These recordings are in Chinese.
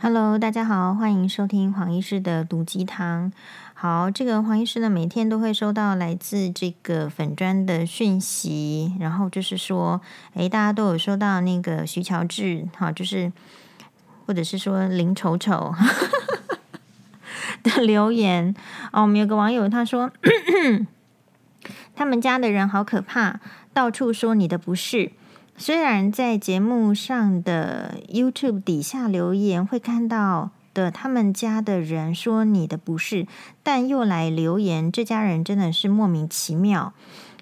Hello，大家好，欢迎收听黄医师的毒鸡汤。好，这个黄医师呢，每天都会收到来自这个粉砖的讯息，然后就是说，诶，大家都有收到那个徐乔治，好，就是或者是说林丑丑 的留言哦。我们有个网友他说，他们家的人好可怕，到处说你的不是。虽然在节目上的 YouTube 底下留言会看到。的他们家的人说你的不是，但又来留言，这家人真的是莫名其妙。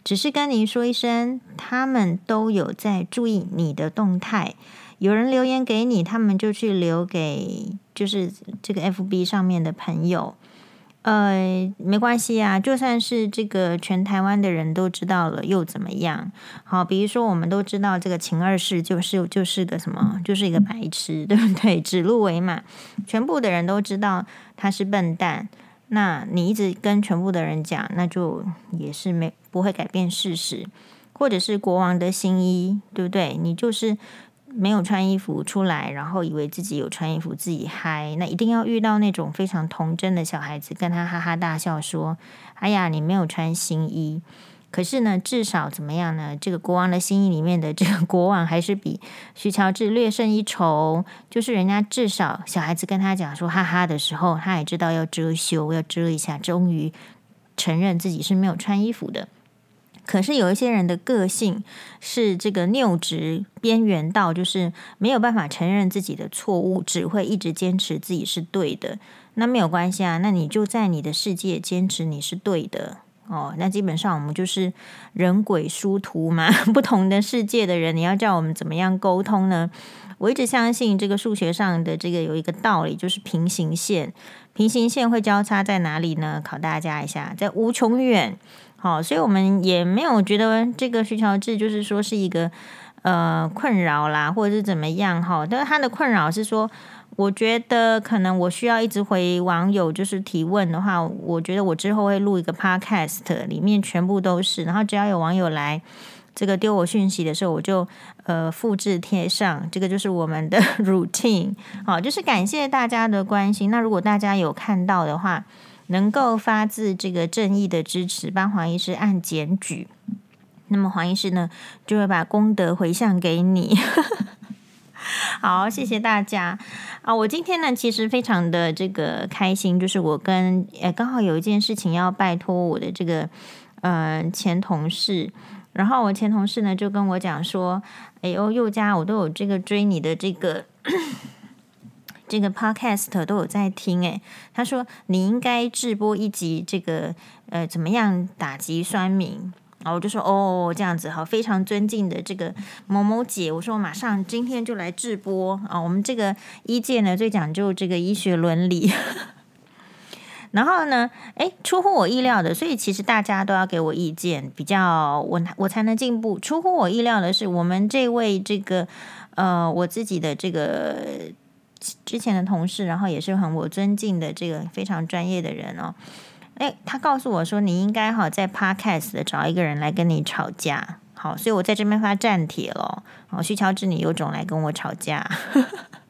只是跟您说一声，他们都有在注意你的动态。有人留言给你，他们就去留给就是这个 FB 上面的朋友。呃，没关系啊，就算是这个全台湾的人都知道了，又怎么样？好，比如说我们都知道这个秦二世就是就是个什么，就是一个白痴，对不对？指鹿为马，全部的人都知道他是笨蛋。那你一直跟全部的人讲，那就也是没不会改变事实，或者是国王的新衣，对不对？你就是。没有穿衣服出来，然后以为自己有穿衣服，自己嗨，那一定要遇到那种非常童真的小孩子，跟他哈哈大笑说：“哎呀，你没有穿新衣。”可是呢，至少怎么样呢？这个国王的新衣里面的这个国王还是比徐乔治略胜一筹。就是人家至少小孩子跟他讲说哈哈的时候，他也知道要遮羞，要遮一下，终于承认自己是没有穿衣服的。可是有一些人的个性是这个拗直边缘到，就是没有办法承认自己的错误，只会一直坚持自己是对的。那没有关系啊，那你就在你的世界坚持你是对的哦。那基本上我们就是人鬼殊途嘛，不同的世界的人，你要叫我们怎么样沟通呢？我一直相信这个数学上的这个有一个道理，就是平行线，平行线会交叉在哪里呢？考大家一下，在无穷远。好，所以我们也没有觉得这个徐乔治就是说是一个呃困扰啦，或者是怎么样哈。但是他的困扰是说，我觉得可能我需要一直回网友就是提问的话，我觉得我之后会录一个 podcast，里面全部都是，然后只要有网友来这个丢我讯息的时候，我就呃复制贴上，这个就是我们的 routine。好，就是感谢大家的关心。那如果大家有看到的话，能够发自这个正义的支持，帮黄医师按检举，那么黄医师呢就会把功德回向给你。好，谢谢大家啊！我今天呢其实非常的这个开心，就是我跟诶刚好有一件事情要拜托我的这个呃前同事，然后我前同事呢就跟我讲说，哎呦宥嘉，我都有这个追你的这个。这个 podcast 都有在听诶，他说你应该直播一集这个呃怎么样打击酸民啊？我就说哦这样子好，非常尊敬的这个某某姐，我说我马上今天就来直播啊！我们这个医界呢最讲究这个医学伦理，然后呢，诶，出乎我意料的，所以其实大家都要给我意见，比较我我才能进步。出乎我意料的是，我们这位这个呃我自己的这个。之前的同事，然后也是很我尊敬的这个非常专业的人哦。诶，他告诉我说，你应该好在 Podcast 的找一个人来跟你吵架。好，所以我在这边发战帖了。好，徐乔治，你有种来跟我吵架。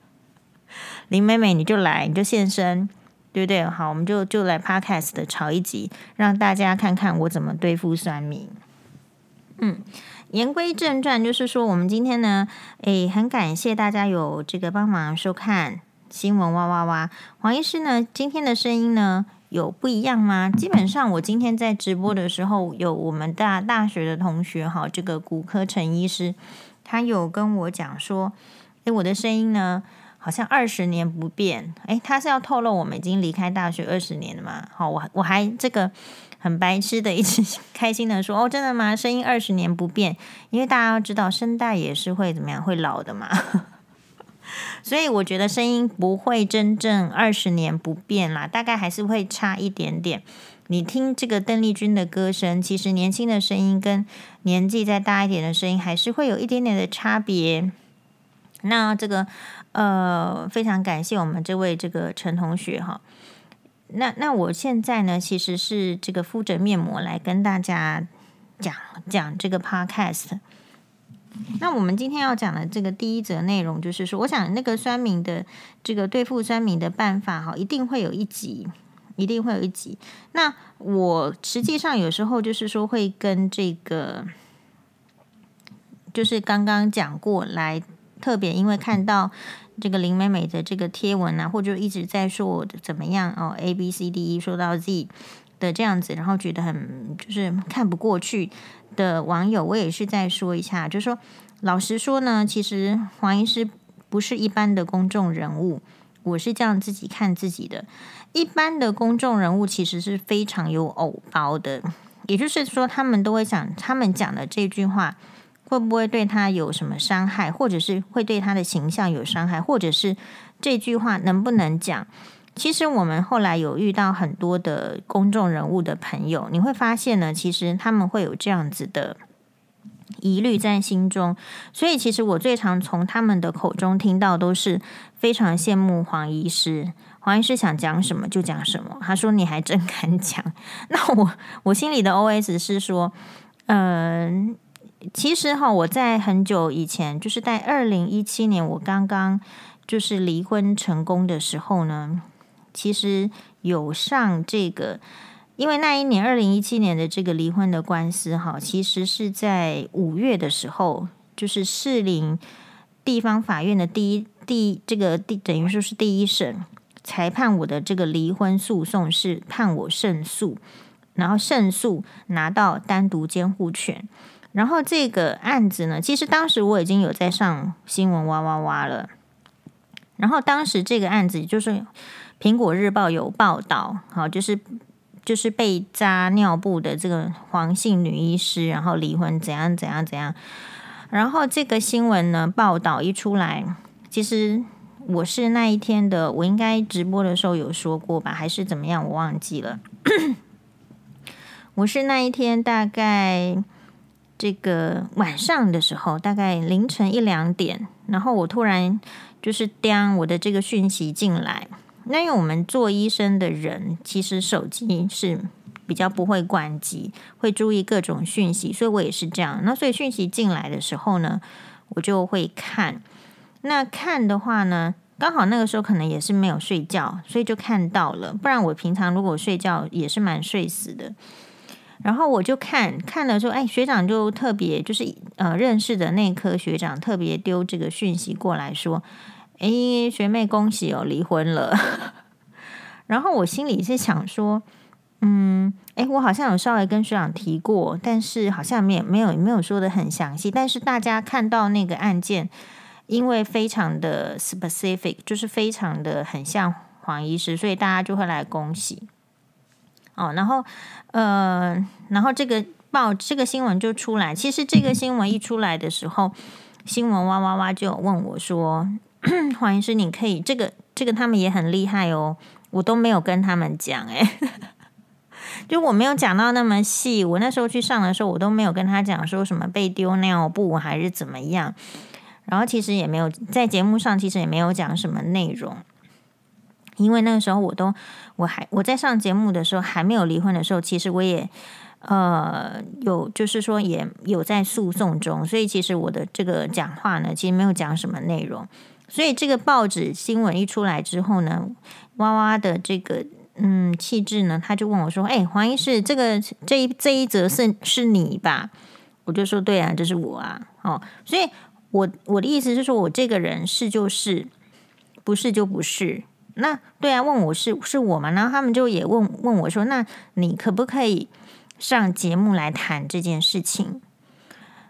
林美美，你就来，你就现身，对不对？好，我们就就来 Podcast 的吵一集，让大家看看我怎么对付酸民。嗯。言归正传，就是说，我们今天呢，诶，很感谢大家有这个帮忙收看新闻哇哇哇。黄医师呢，今天的声音呢有不一样吗？基本上，我今天在直播的时候，有我们大大学的同学哈，这个骨科陈医师，他有跟我讲说，诶，我的声音呢好像二十年不变。诶，他是要透露我们已经离开大学二十年了嘛？好，我我还这个。很白痴的，一直 开心的说：“哦，真的吗？声音二十年不变，因为大家要知道，声带也是会怎么样，会老的嘛。所以我觉得声音不会真正二十年不变啦，大概还是会差一点点。你听这个邓丽君的歌声，其实年轻的声音跟年纪再大一点的声音，还是会有一点点的差别。那这个呃，非常感谢我们这位这个陈同学哈。”那那我现在呢，其实是这个敷着面膜来跟大家讲讲这个 podcast。那我们今天要讲的这个第一则内容，就是说，我想那个酸敏的这个对付酸敏的办法，哈，一定会有一集，一定会有一集。那我实际上有时候就是说，会跟这个，就是刚刚讲过来，特别因为看到这个林美美的这个贴文啊，或者一直在说我怎么样哦，A B C D E 说到 Z 的这样子，然后觉得很就是看不过去。的网友，我也是再说一下，就说，老实说呢，其实黄医师不是一般的公众人物，我是这样自己看自己的。一般的公众人物其实是非常有偶包的，也就是说，他们都会想，他们讲的这句话会不会对他有什么伤害，或者是会对他的形象有伤害，或者是这句话能不能讲？其实我们后来有遇到很多的公众人物的朋友，你会发现呢，其实他们会有这样子的疑虑在心中。所以，其实我最常从他们的口中听到，都是非常羡慕黄医师。黄医师想讲什么就讲什么。他说：“你还真敢讲。”那我我心里的 OS 是说，嗯、其实哈，我在很久以前，就是在二零一七年，我刚刚就是离婚成功的时候呢。其实有上这个，因为那一年二零一七年的这个离婚的官司，哈，其实是在五月的时候，就是士林地方法院的第一第这个第等于说是第一审裁判我的这个离婚诉讼是判我胜诉，然后胜诉拿到单独监护权，然后这个案子呢，其实当时我已经有在上新闻哇哇哇了，然后当时这个案子就是。苹果日报有报道，好，就是就是被扎尿布的这个黄姓女医师，然后离婚怎样怎样怎样，然后这个新闻呢报道一出来，其实我是那一天的，我应该直播的时候有说过吧，还是怎么样，我忘记了。我是那一天大概这个晚上的时候，大概凌晨一两点，然后我突然就是当我的这个讯息进来。那因为我们做医生的人，其实手机是比较不会关机，会注意各种讯息，所以我也是这样。那所以讯息进来的时候呢，我就会看。那看的话呢，刚好那个时候可能也是没有睡觉，所以就看到了。不然我平常如果睡觉也是蛮睡死的。然后我就看看了之后，哎，学长就特别就是呃认识的内科学长特别丢这个讯息过来说。哎，学妹，恭喜哦，离婚了。然后我心里是想说，嗯，哎，我好像有稍微跟学长提过，但是好像没有没有没有说的很详细。但是大家看到那个案件，因为非常的 specific，就是非常的很像黄医师，所以大家就会来恭喜。哦，然后呃，然后这个报这个新闻就出来。其实这个新闻一出来的时候，新闻哇哇哇就有问我说。黄医师，你可以这个这个，他们也很厉害哦。我都没有跟他们讲，诶，就我没有讲到那么细。我那时候去上的时候，我都没有跟他讲说什么被丢尿布还是怎么样。然后其实也没有在节目上，其实也没有讲什么内容，因为那个时候我都我还我在上节目的时候还没有离婚的时候，其实我也呃有就是说也有在诉讼中，所以其实我的这个讲话呢，其实没有讲什么内容。所以这个报纸新闻一出来之后呢，哇哇的这个嗯气质呢，他就问我说：“哎，黄医师，这个这一这一则是是你吧？”我就说：“对啊，这是我啊。”哦，所以我我的意思是说，我这个人是就是，不是就不是。那对啊，问我是是我吗？然后他们就也问问我说：“那你可不可以上节目来谈这件事情？”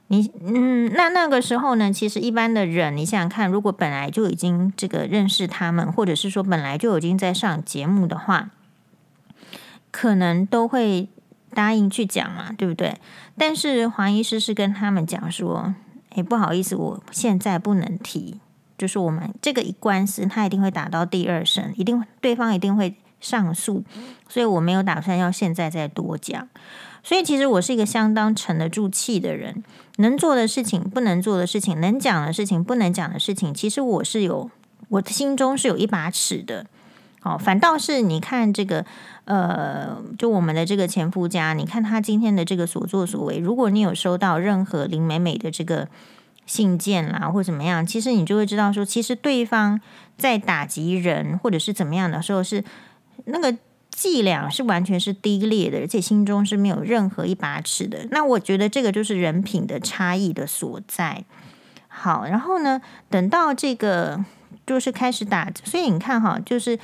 你嗯，那那个时候呢，其实一般的人，你想想看，如果本来就已经这个认识他们，或者是说本来就已经在上节目的话，可能都会答应去讲嘛，对不对？但是黄医师是跟他们讲说，诶，不好意思，我现在不能提，就是我们这个一官司，他一定会打到第二审，一定对方一定会上诉，所以我没有打算要现在再多讲。所以其实我是一个相当沉得住气的人，能做的事情，不能做的事情，能讲的事情，不能讲的事情，其实我是有，我的心中是有一把尺的。哦，反倒是你看这个，呃，就我们的这个前夫家，你看他今天的这个所作所为，如果你有收到任何林美美的这个信件啦，或怎么样，其实你就会知道说，其实对方在打击人或者是怎么样的时候，是那个伎俩是完全是低劣的，而且心中是没有任何一把尺的。那我觉得这个就是人品的差异的所在。好，然后呢，等到这个就是开始打，所以你看哈，就是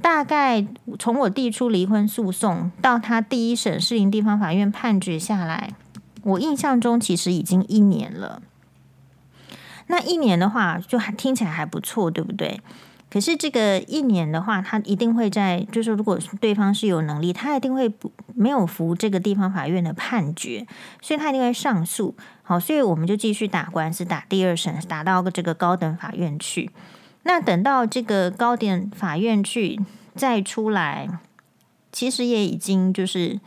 大概从我递出离婚诉讼到他第一审士林地方法院判决下来，我印象中其实已经一年了。那一年的话，就还听起来还不错，对不对？可是这个一年的话，他一定会在，就是如果对方是有能力，他一定会不没有服这个地方法院的判决，所以他一定会上诉。好，所以我们就继续打官司，打第二审，打到这个高等法院去。那等到这个高等法院去再出来，其实也已经就是，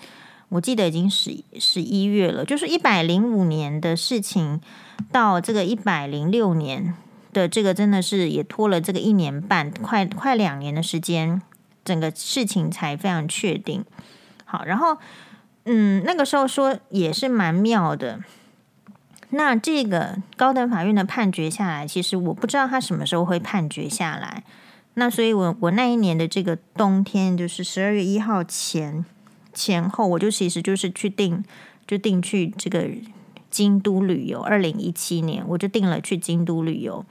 我记得已经十十一月了，就是一百零五年的事情。到这个一百零六年的这个真的是也拖了这个一年半，快快两年的时间，整个事情才非常确定。好，然后嗯，那个时候说也是蛮妙的。那这个高等法院的判决下来，其实我不知道他什么时候会判决下来。那所以我我那一年的这个冬天，就是十二月一号前前后，我就其实就是去订就订去这个。京都旅游，二零一七年我就定了去京都旅游。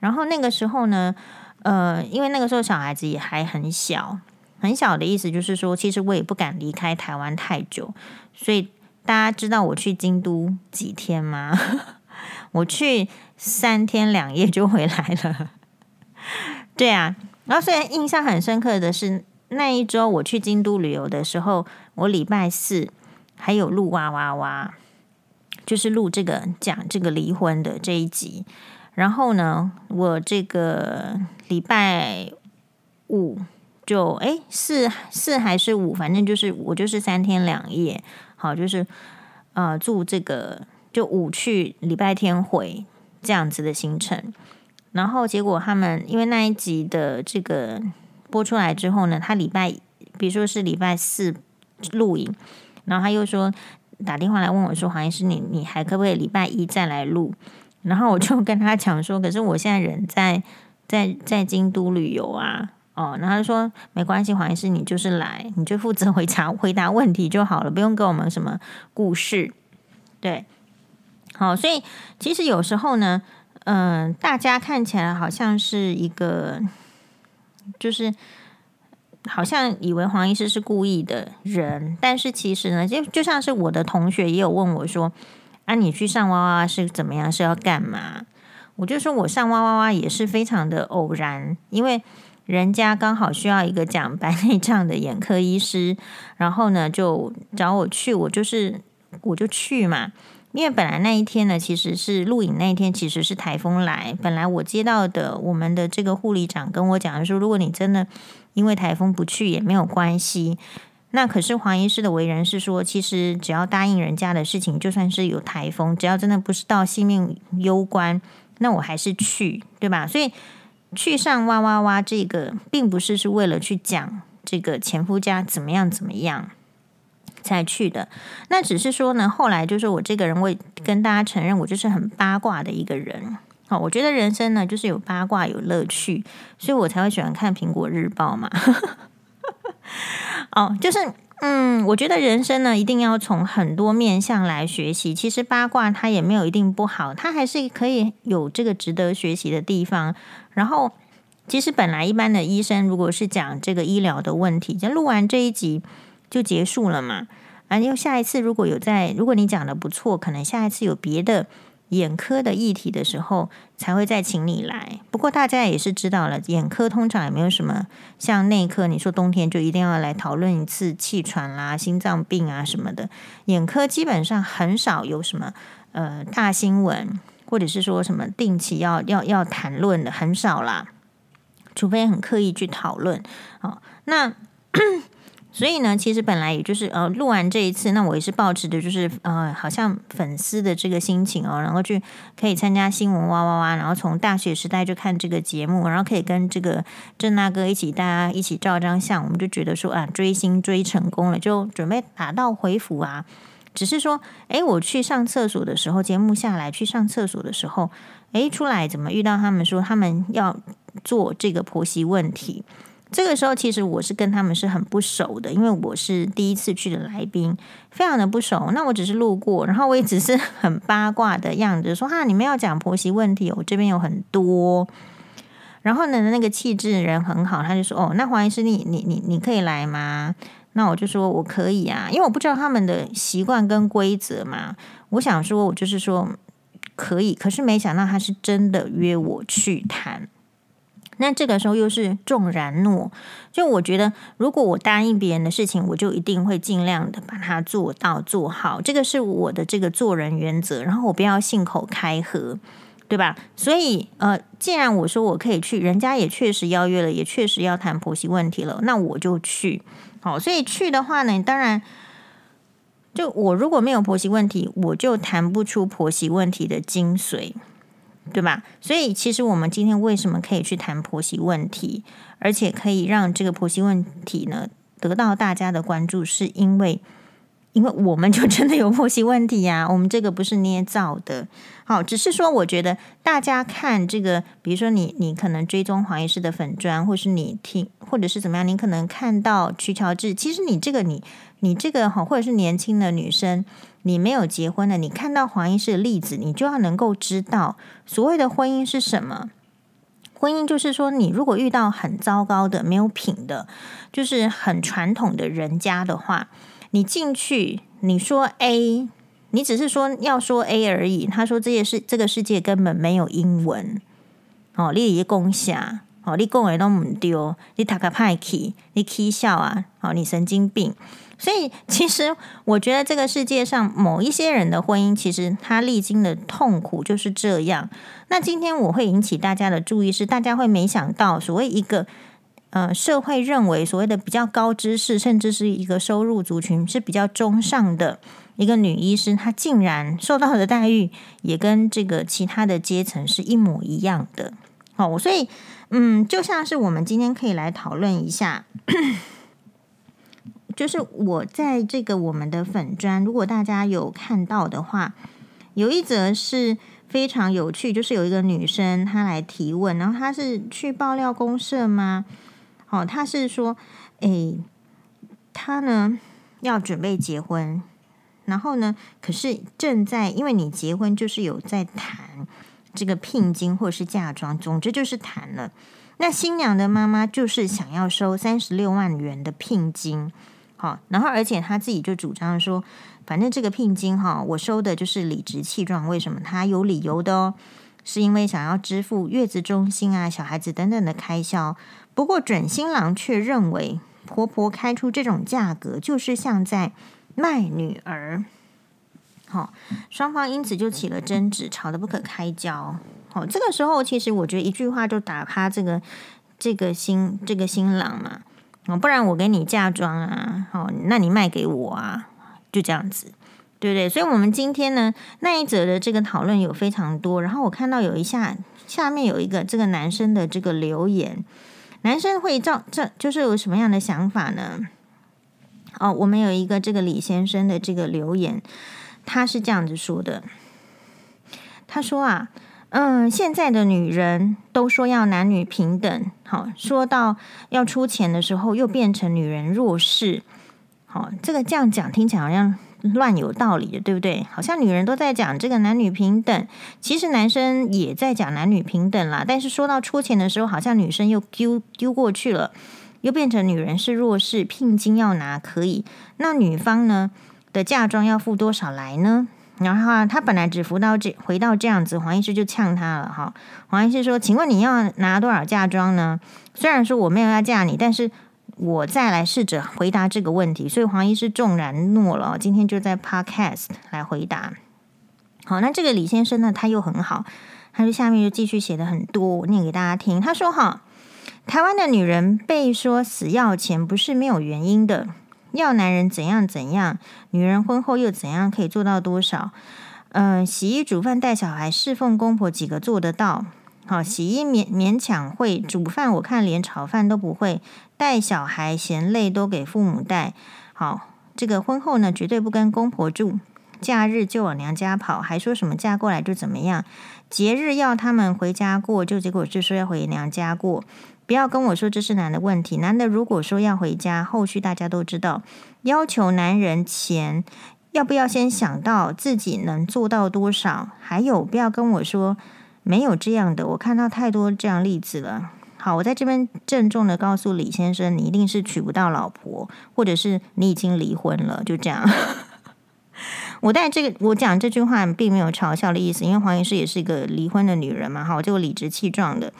然后那个时候呢，呃，因为那个时候小孩子也还很小，很小的意思就是说，其实我也不敢离开台湾太久。所以大家知道我去京都几天吗？我去三天两夜就回来了。对啊，然后虽然印象很深刻的是那一周我去京都旅游的时候，我礼拜四还有录哇哇哇。就是录这个讲这个离婚的这一集，然后呢，我这个礼拜五就诶四四还是五，反正就是我就是三天两夜，好，就是呃住这个就五去礼拜天回这样子的行程，然后结果他们因为那一集的这个播出来之后呢，他礼拜比如说是礼拜四录影，然后他又说。打电话来问我说：“黄医师，你你还可不可以礼拜一再来录？”然后我就跟他讲说：“可是我现在人在在在京都旅游啊，哦。”然后他说：“没关系，黄医师，你就是来，你就负责回答 回答问题就好了，不用给我们什么故事。”对，好，所以其实有时候呢，嗯、大家看起来好像是一个，就是。好像以为黄医师是故意的人，但是其实呢，就就像是我的同学也有问我说：“啊，你去上哇哇是怎么样？是要干嘛？”我就说我上哇哇哇也是非常的偶然，因为人家刚好需要一个讲白内障的眼科医师，然后呢就找我去，我就是我就去嘛。因为本来那一天呢，其实是录影那一天，其实是台风来。本来我接到的我们的这个护理长跟我讲说，如果你真的因为台风不去也没有关系。那可是黄医师的为人是说，其实只要答应人家的事情，就算是有台风，只要真的不是到性命攸关，那我还是去，对吧？所以去上哇哇哇这个，并不是是为了去讲这个前夫家怎么样怎么样。才去的，那只是说呢，后来就是我这个人，我跟大家承认，我就是很八卦的一个人。我觉得人生呢，就是有八卦有乐趣，所以我才会喜欢看苹果日报嘛。哦，就是嗯，我觉得人生呢，一定要从很多面向来学习。其实八卦它也没有一定不好，它还是可以有这个值得学习的地方。然后，其实本来一般的医生，如果是讲这个医疗的问题，就录完这一集。就结束了嘛，啊，又下一次如果有在，如果你讲的不错，可能下一次有别的眼科的议题的时候，才会再请你来。不过大家也是知道了，眼科通常也没有什么像内科，你说冬天就一定要来讨论一次气喘啦、心脏病啊什么的。眼科基本上很少有什么呃大新闻，或者是说什么定期要要要谈论的很少啦，除非很刻意去讨论。好，那。所以呢，其实本来也就是呃，录完这一次，那我也是抱持的，就是呃，好像粉丝的这个心情哦，然后去可以参加新闻哇哇哇，然后从大学时代就看这个节目，然后可以跟这个郑大哥一起，大家一起照张相，我们就觉得说啊，追星追成功了，就准备打道回府啊。只是说，诶，我去上厕所的时候，节目下来去上厕所的时候，诶，出来怎么遇到他们说他们要做这个婆媳问题？这个时候，其实我是跟他们是很不熟的，因为我是第一次去的来宾，非常的不熟。那我只是路过，然后我也只是 很八卦的样子说：“哈，你们要讲婆媳问题，我这边有很多。”然后呢，那个气质人很好，他就说：“哦，那黄医师，你你你你可以来吗？”那我就说：“我可以啊，因为我不知道他们的习惯跟规则嘛。我想说，我就是说可以，可是没想到他是真的约我去谈。”那这个时候又是重然诺，就我觉得，如果我答应别人的事情，我就一定会尽量的把它做到做好，这个是我的这个做人原则。然后我不要信口开河，对吧？所以呃，既然我说我可以去，人家也确实邀约了，也确实要谈婆媳问题了，那我就去。好，所以去的话呢，当然，就我如果没有婆媳问题，我就谈不出婆媳问题的精髓。对吧？所以其实我们今天为什么可以去谈婆媳问题，而且可以让这个婆媳问题呢得到大家的关注，是因为，因为我们就真的有婆媳问题呀，我们这个不是捏造的。好，只是说我觉得大家看这个，比如说你你可能追踪黄医师的粉专，或是你听，或者是怎么样，你可能看到徐乔治，其实你这个你你这个好，或者是年轻的女生。你没有结婚的，你看到黄医师的例子，你就要能够知道所谓的婚姻是什么。婚姻就是说，你如果遇到很糟糕的、没有品的，就是很传统的人家的话，你进去，你说 A，你只是说要说 A 而已。他说这些世这个世界根本没有英文。哦，你一共下，哦，你讲的都唔丢，你塔卡派气，你起笑啊，哦，你神经病。所以，其实我觉得这个世界上某一些人的婚姻，其实他历经的痛苦就是这样。那今天我会引起大家的注意，是大家会没想到，所谓一个呃社会认为所谓的比较高知识，甚至是一个收入族群是比较中上的一个女医师，她竟然受到的待遇也跟这个其他的阶层是一模一样的。哦，所以嗯，就像是我们今天可以来讨论一下。就是我在这个我们的粉砖，如果大家有看到的话，有一则是非常有趣，就是有一个女生她来提问，然后她是去爆料公社吗？哦，她是说，诶，她呢要准备结婚，然后呢，可是正在因为你结婚就是有在谈这个聘金或是嫁妆，总之就是谈了。那新娘的妈妈就是想要收三十六万元的聘金。好，然后而且他自己就主张说，反正这个聘金哈，我收的就是理直气壮。为什么？他有理由的哦，是因为想要支付月子中心啊、小孩子等等的开销。不过准新郎却认为，婆婆开出这种价格，就是像在卖女儿。好，双方因此就起了争执，吵得不可开交。好，这个时候其实我觉得一句话就打趴这个这个新这个新郎嘛。哦，不然我给你嫁妆啊，好，那你卖给我啊，就这样子，对不对？所以，我们今天呢，那一则的这个讨论有非常多。然后我看到有一下下面有一个这个男生的这个留言，男生会照这就是有什么样的想法呢？哦，我们有一个这个李先生的这个留言，他是这样子说的，他说啊。嗯，现在的女人都说要男女平等，好，说到要出钱的时候，又变成女人弱势，好，这个这样讲听起来好像乱有道理的，对不对？好像女人都在讲这个男女平等，其实男生也在讲男女平等啦。但是说到出钱的时候，好像女生又丢丢过去了，又变成女人是弱势，聘金要拿可以，那女方呢的嫁妆要付多少来呢？然后，他本来只服到这，回到这样子，黄医师就呛他了哈。黄医师说：“请问你要拿多少嫁妆呢？虽然说我没有要嫁你，但是我再来试着回答这个问题。”所以黄医师纵然诺了，今天就在 Podcast 来回答。好，那这个李先生呢，他又很好，他就下面就继续写的很多，我念给大家听。他说：“哈，台湾的女人被说死要钱，不是没有原因的。”要男人怎样怎样，女人婚后又怎样可以做到多少？嗯、洗衣、煮饭、带小孩、侍奉公婆，几个做得到？好，洗衣勉勉强会，煮饭我看连炒饭都不会，带小孩嫌累都给父母带。好，这个婚后呢，绝对不跟公婆住，假日就往娘家跑，还说什么嫁过来就怎么样，节日要他们回家过，就结果就说要回娘家过。不要跟我说这是男的问题，男的如果说要回家，后续大家都知道，要求男人钱，要不要先想到自己能做到多少？还有，不要跟我说没有这样的，我看到太多这样例子了。好，我在这边郑重的告诉李先生，你一定是娶不到老婆，或者是你已经离婚了，就这样。我在这个我讲这句话并没有嘲笑的意思，因为黄医师也是一个离婚的女人嘛，哈，我就理直气壮的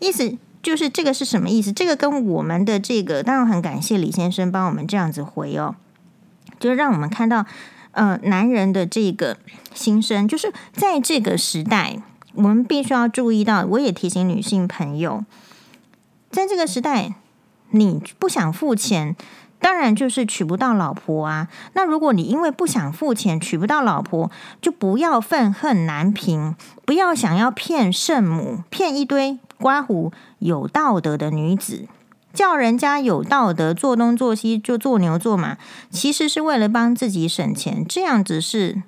意思。就是这个是什么意思？这个跟我们的这个，当然很感谢李先生帮我们这样子回哦，就是让我们看到，呃，男人的这个心声，就是在这个时代，我们必须要注意到。我也提醒女性朋友，在这个时代，你不想付钱，当然就是娶不到老婆啊。那如果你因为不想付钱娶不到老婆，就不要愤恨难平，不要想要骗圣母，骗一堆。刮胡有道德的女子，叫人家有道德做东做西就做牛做马，其实是为了帮自己省钱，这样子是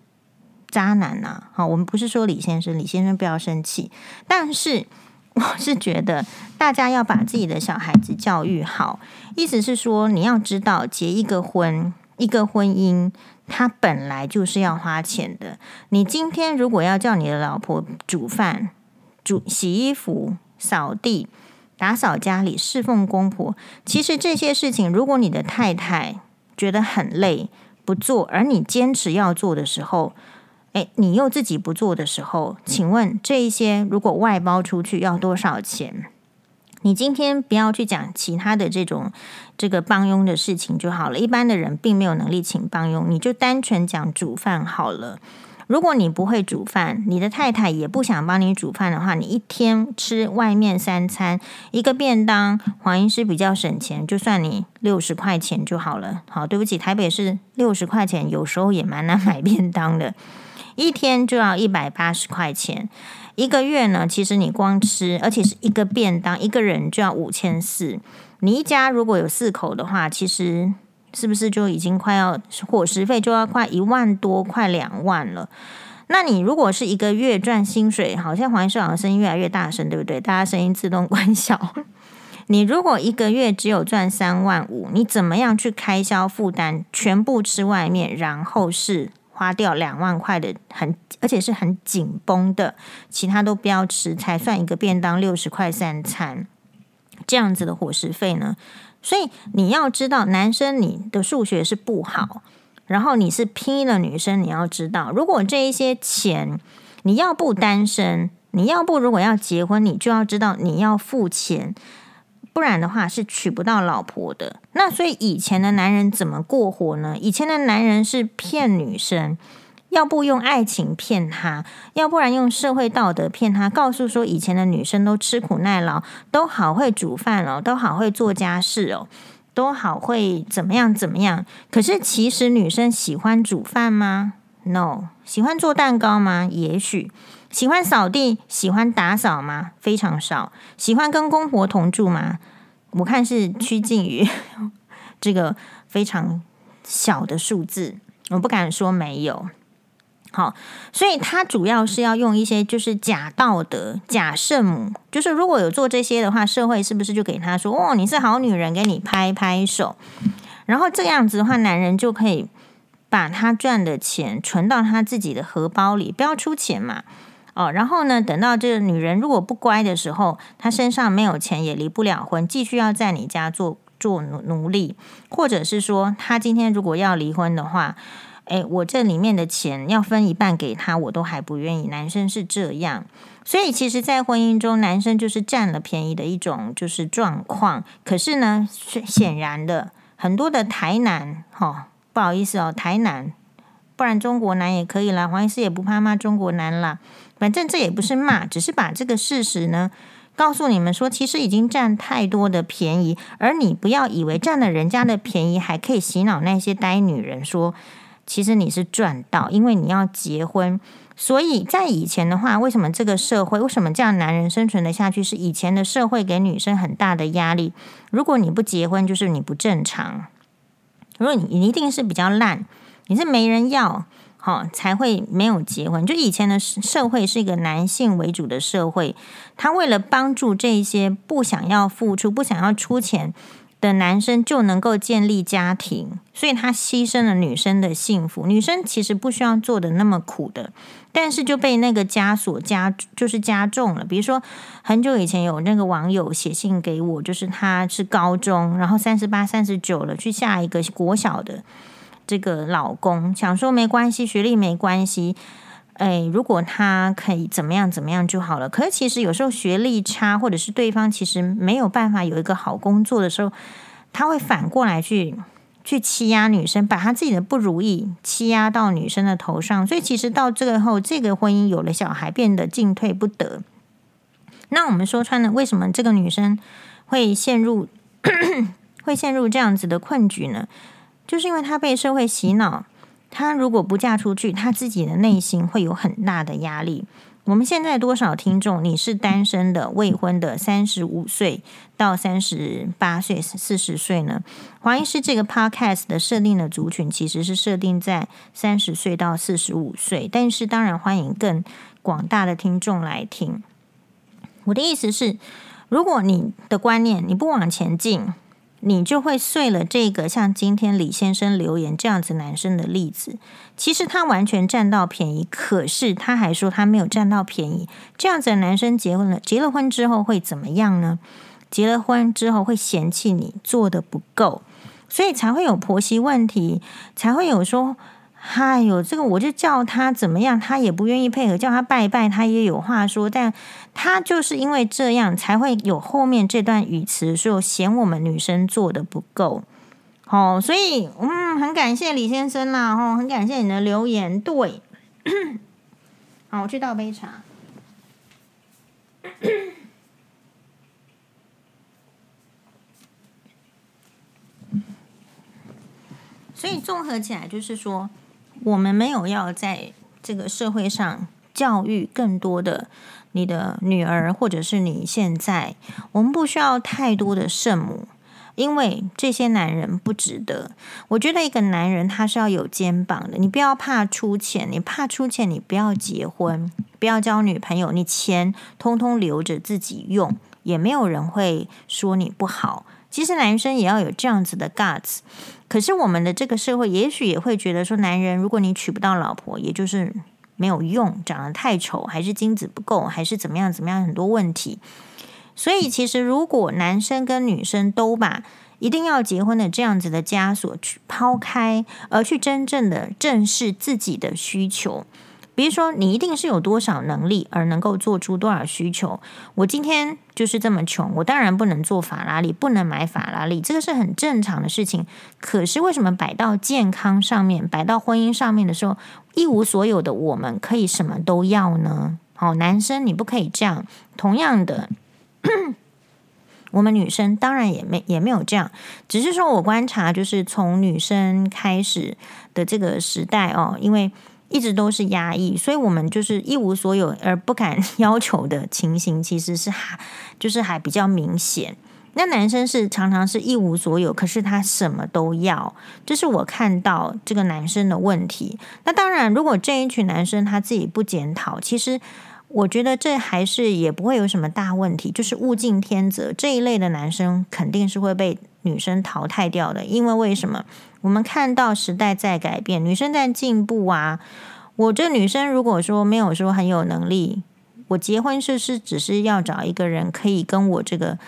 渣男呐、啊！好，我们不是说李先生，李先生不要生气，但是我是觉得大家要把自己的小孩子教育好，意思是说你要知道结一个婚，一个婚姻，它本来就是要花钱的。你今天如果要叫你的老婆煮饭、煮洗衣服，扫地、打扫家里、侍奉公婆，其实这些事情，如果你的太太觉得很累不做，而你坚持要做的时候，诶，你又自己不做的时候，请问这一些如果外包出去要多少钱？你今天不要去讲其他的这种这个帮佣的事情就好了。一般的人并没有能力请帮佣，你就单纯讲煮饭好了。如果你不会煮饭，你的太太也不想帮你煮饭的话，你一天吃外面三餐，一个便当，黄医师比较省钱，就算你六十块钱就好了。好，对不起，台北是六十块钱有时候也蛮难买便当的，一天就要一百八十块钱，一个月呢，其实你光吃，而且是一个便当，一个人就要五千四。你一家如果有四口的话，其实。是不是就已经快要伙食费就要快一万多，快两万了？那你如果是一个月赚薪水，好像黄医师好像声音越来越大声，对不对？大家声音自动关小。你如果一个月只有赚三万五，你怎么样去开销负担？全部吃外面，然后是花掉两万块的很，而且是很紧绷的，其他都不要吃，才算一个便当六十块三餐，这样子的伙食费呢？所以你要知道，男生你的数学是不好，然后你是拼的女生，你要知道，如果这一些钱，你要不单身，你要不如果要结婚，你就要知道你要付钱，不然的话是娶不到老婆的。那所以以前的男人怎么过活呢？以前的男人是骗女生。要不用爱情骗他，要不然用社会道德骗他，告诉说以前的女生都吃苦耐劳，都好会煮饭哦，都好会做家事哦，都好会怎么样怎么样。可是其实女生喜欢煮饭吗？No，喜欢做蛋糕吗？也许。喜欢扫地、喜欢打扫吗？非常少。喜欢跟公婆同住吗？我看是趋近于 这个非常小的数字，我不敢说没有。好，所以他主要是要用一些就是假道德、假圣母，就是如果有做这些的话，社会是不是就给他说哦，你是好女人，给你拍拍手，然后这样子的话，男人就可以把他赚的钱存到他自己的荷包里，不要出钱嘛。哦，然后呢，等到这个女人如果不乖的时候，她身上没有钱，也离不了婚，继续要在你家做做奴奴隶，或者是说，她今天如果要离婚的话。诶，我这里面的钱要分一半给他，我都还不愿意。男生是这样，所以其实，在婚姻中，男生就是占了便宜的一种就是状况。可是呢，显然的，很多的台男，哈、哦，不好意思哦，台男，不然中国男也可以啦。黄医师也不怕骂中国男啦，反正这也不是骂，只是把这个事实呢告诉你们说，其实已经占太多的便宜，而你不要以为占了人家的便宜，还可以洗脑那些呆女人说。其实你是赚到，因为你要结婚，所以在以前的话，为什么这个社会，为什么这样男人生存得下去？是以前的社会给女生很大的压力。如果你不结婚，就是你不正常。如果你你一定是比较烂，你是没人要，好、才会没有结婚。就以前的社会是一个男性为主的社会，他为了帮助这些不想要付出、不想要出钱的男生就能够建立家庭，所以他牺牲了女生的幸福。女生其实不需要做的那么苦的，但是就被那个枷锁加，就是加重了。比如说，很久以前有那个网友写信给我，就是他是高中，然后三十八、三十九了，去下一个国小的这个老公，想说没关系，学历没关系。哎，如果他可以怎么样怎么样就好了。可是其实有时候学历差，或者是对方其实没有办法有一个好工作的时候，他会反过来去去欺压女生，把他自己的不如意欺压到女生的头上。所以其实到最后，这个婚姻有了小孩，变得进退不得。那我们说穿了，为什么这个女生会陷入 会陷入这样子的困局呢？就是因为她被社会洗脑。她如果不嫁出去，她自己的内心会有很大的压力。我们现在多少听众？你是单身的、未婚的，三十五岁到三十八岁、四十岁呢？华医师这个 podcast 的设定的族群其实是设定在三十岁到四十五岁，但是当然欢迎更广大的听众来听。我的意思是，如果你的观念你不往前进。你就会碎了这个像今天李先生留言这样子男生的例子，其实他完全占到便宜，可是他还说他没有占到便宜。这样子的男生结婚了，结了婚之后会怎么样呢？结了婚之后会嫌弃你做的不够，所以才会有婆媳问题，才会有说。哎呦，这个我就叫他怎么样，他也不愿意配合。叫他拜拜，他也有话说。但他就是因为这样，才会有后面这段语词，说嫌我们女生做的不够。好，所以嗯，很感谢李先生啦，哦，很感谢你的留言。对，好，我去倒杯茶。所以综合起来，就是说。我们没有要在这个社会上教育更多的你的女儿，或者是你现在，我们不需要太多的圣母，因为这些男人不值得。我觉得一个男人他是要有肩膀的，你不要怕出钱，你怕出钱，你不要结婚，不要交女朋友，你钱通通留着自己用，也没有人会说你不好。其实男生也要有这样子的 guts。可是我们的这个社会，也许也会觉得说，男人如果你娶不到老婆，也就是没有用，长得太丑，还是精子不够，还是怎么样怎么样，很多问题。所以其实如果男生跟女生都把一定要结婚的这样子的枷锁去抛开，而去真正的正视自己的需求。比如说，你一定是有多少能力而能够做出多少需求。我今天就是这么穷，我当然不能做法拉利，不能买法拉利，这个是很正常的事情。可是为什么摆到健康上面，摆到婚姻上面的时候，一无所有的我们可以什么都要呢？好，男生你不可以这样。同样的，我们女生当然也没也没有这样，只是说我观察，就是从女生开始的这个时代哦，因为。一直都是压抑，所以我们就是一无所有而不敢 要求的情形，其实是还就是还比较明显。那男生是常常是一无所有，可是他什么都要，这是我看到这个男生的问题。那当然，如果这一群男生他自己不检讨，其实我觉得这还是也不会有什么大问题。就是物竞天择这一类的男生肯定是会被女生淘汰掉的，因为为什么？我们看到时代在改变，女生在进步啊！我这女生如果说没有说很有能力，我结婚是是只是要找一个人可以跟我这个，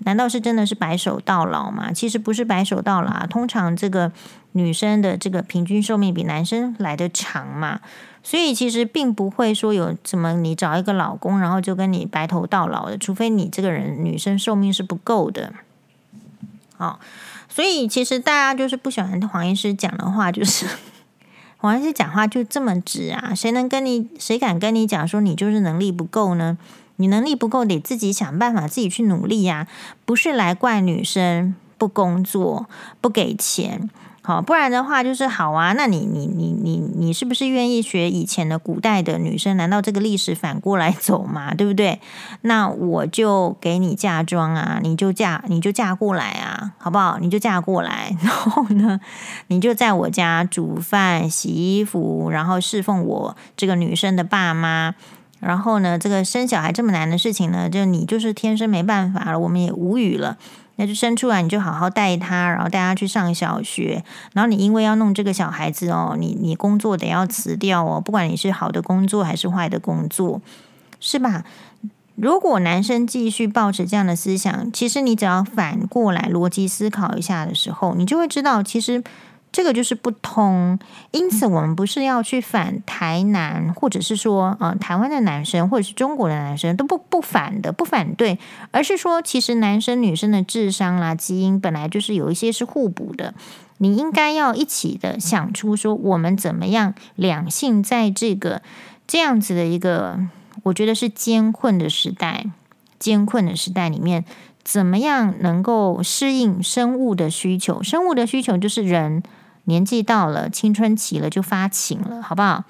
难道是真的是白首到老吗？其实不是白首到老啊，通常这个女生的这个平均寿命比男生来得长嘛，所以其实并不会说有什么你找一个老公，然后就跟你白头到老的，除非你这个人女生寿命是不够的，哦。所以其实大家就是不喜欢黄医师讲的话，就是 黄医师讲话就这么直啊！谁能跟你，谁敢跟你讲说你就是能力不够呢？你能力不够，得自己想办法，自己去努力呀！不是来怪女生不工作、不给钱，好，不然的话就是好啊。那你你你你你是不是愿意学以前的古代的女生？难道这个历史反过来走嘛？对不对？那我就给你嫁妆啊，你就嫁你就嫁过来啊，好不好？你就嫁过来，然后呢，你就在我家煮饭、洗衣服，然后侍奉我这个女生的爸妈。然后呢，这个生小孩这么难的事情呢，就你就是天生没办法了，我们也无语了。那就生出来，你就好好带他，然后带他去上小学。然后你因为要弄这个小孩子哦，你你工作得要辞掉哦，不管你是好的工作还是坏的工作，是吧？如果男生继续抱持这样的思想，其实你只要反过来逻辑思考一下的时候，你就会知道，其实。这个就是不通，因此我们不是要去反台南，或者是说，呃，台湾的男生或者是中国的男生都不不反的，不反对，而是说，其实男生女生的智商啦、基因本来就是有一些是互补的，你应该要一起的想出说，我们怎么样两性在这个这样子的一个，我觉得是艰困的时代，艰困的时代里面，怎么样能够适应生物的需求？生物的需求就是人。年纪到了，青春期了，就发情了，好不好？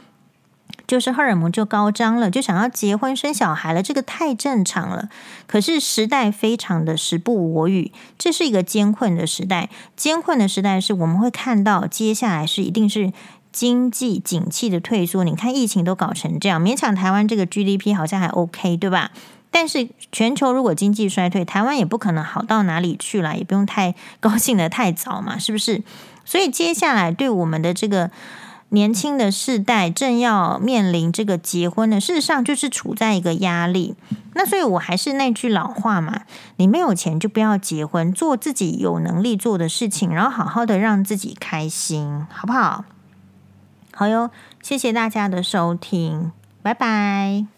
就是荷尔蒙就高涨了，就想要结婚生小孩了，这个太正常了。可是时代非常的时不我与，这是一个艰困的时代。艰困的时代是我们会看到，接下来是一定是经济景气的退缩。你看疫情都搞成这样，勉强台湾这个 GDP 好像还 OK，对吧？但是全球如果经济衰退，台湾也不可能好到哪里去了，也不用太高兴的太早嘛，是不是？所以接下来对我们的这个年轻的世代，正要面临这个结婚的，事实上就是处在一个压力。那所以我还是那句老话嘛，你没有钱就不要结婚，做自己有能力做的事情，然后好好的让自己开心，好不好？好哟，谢谢大家的收听，拜拜。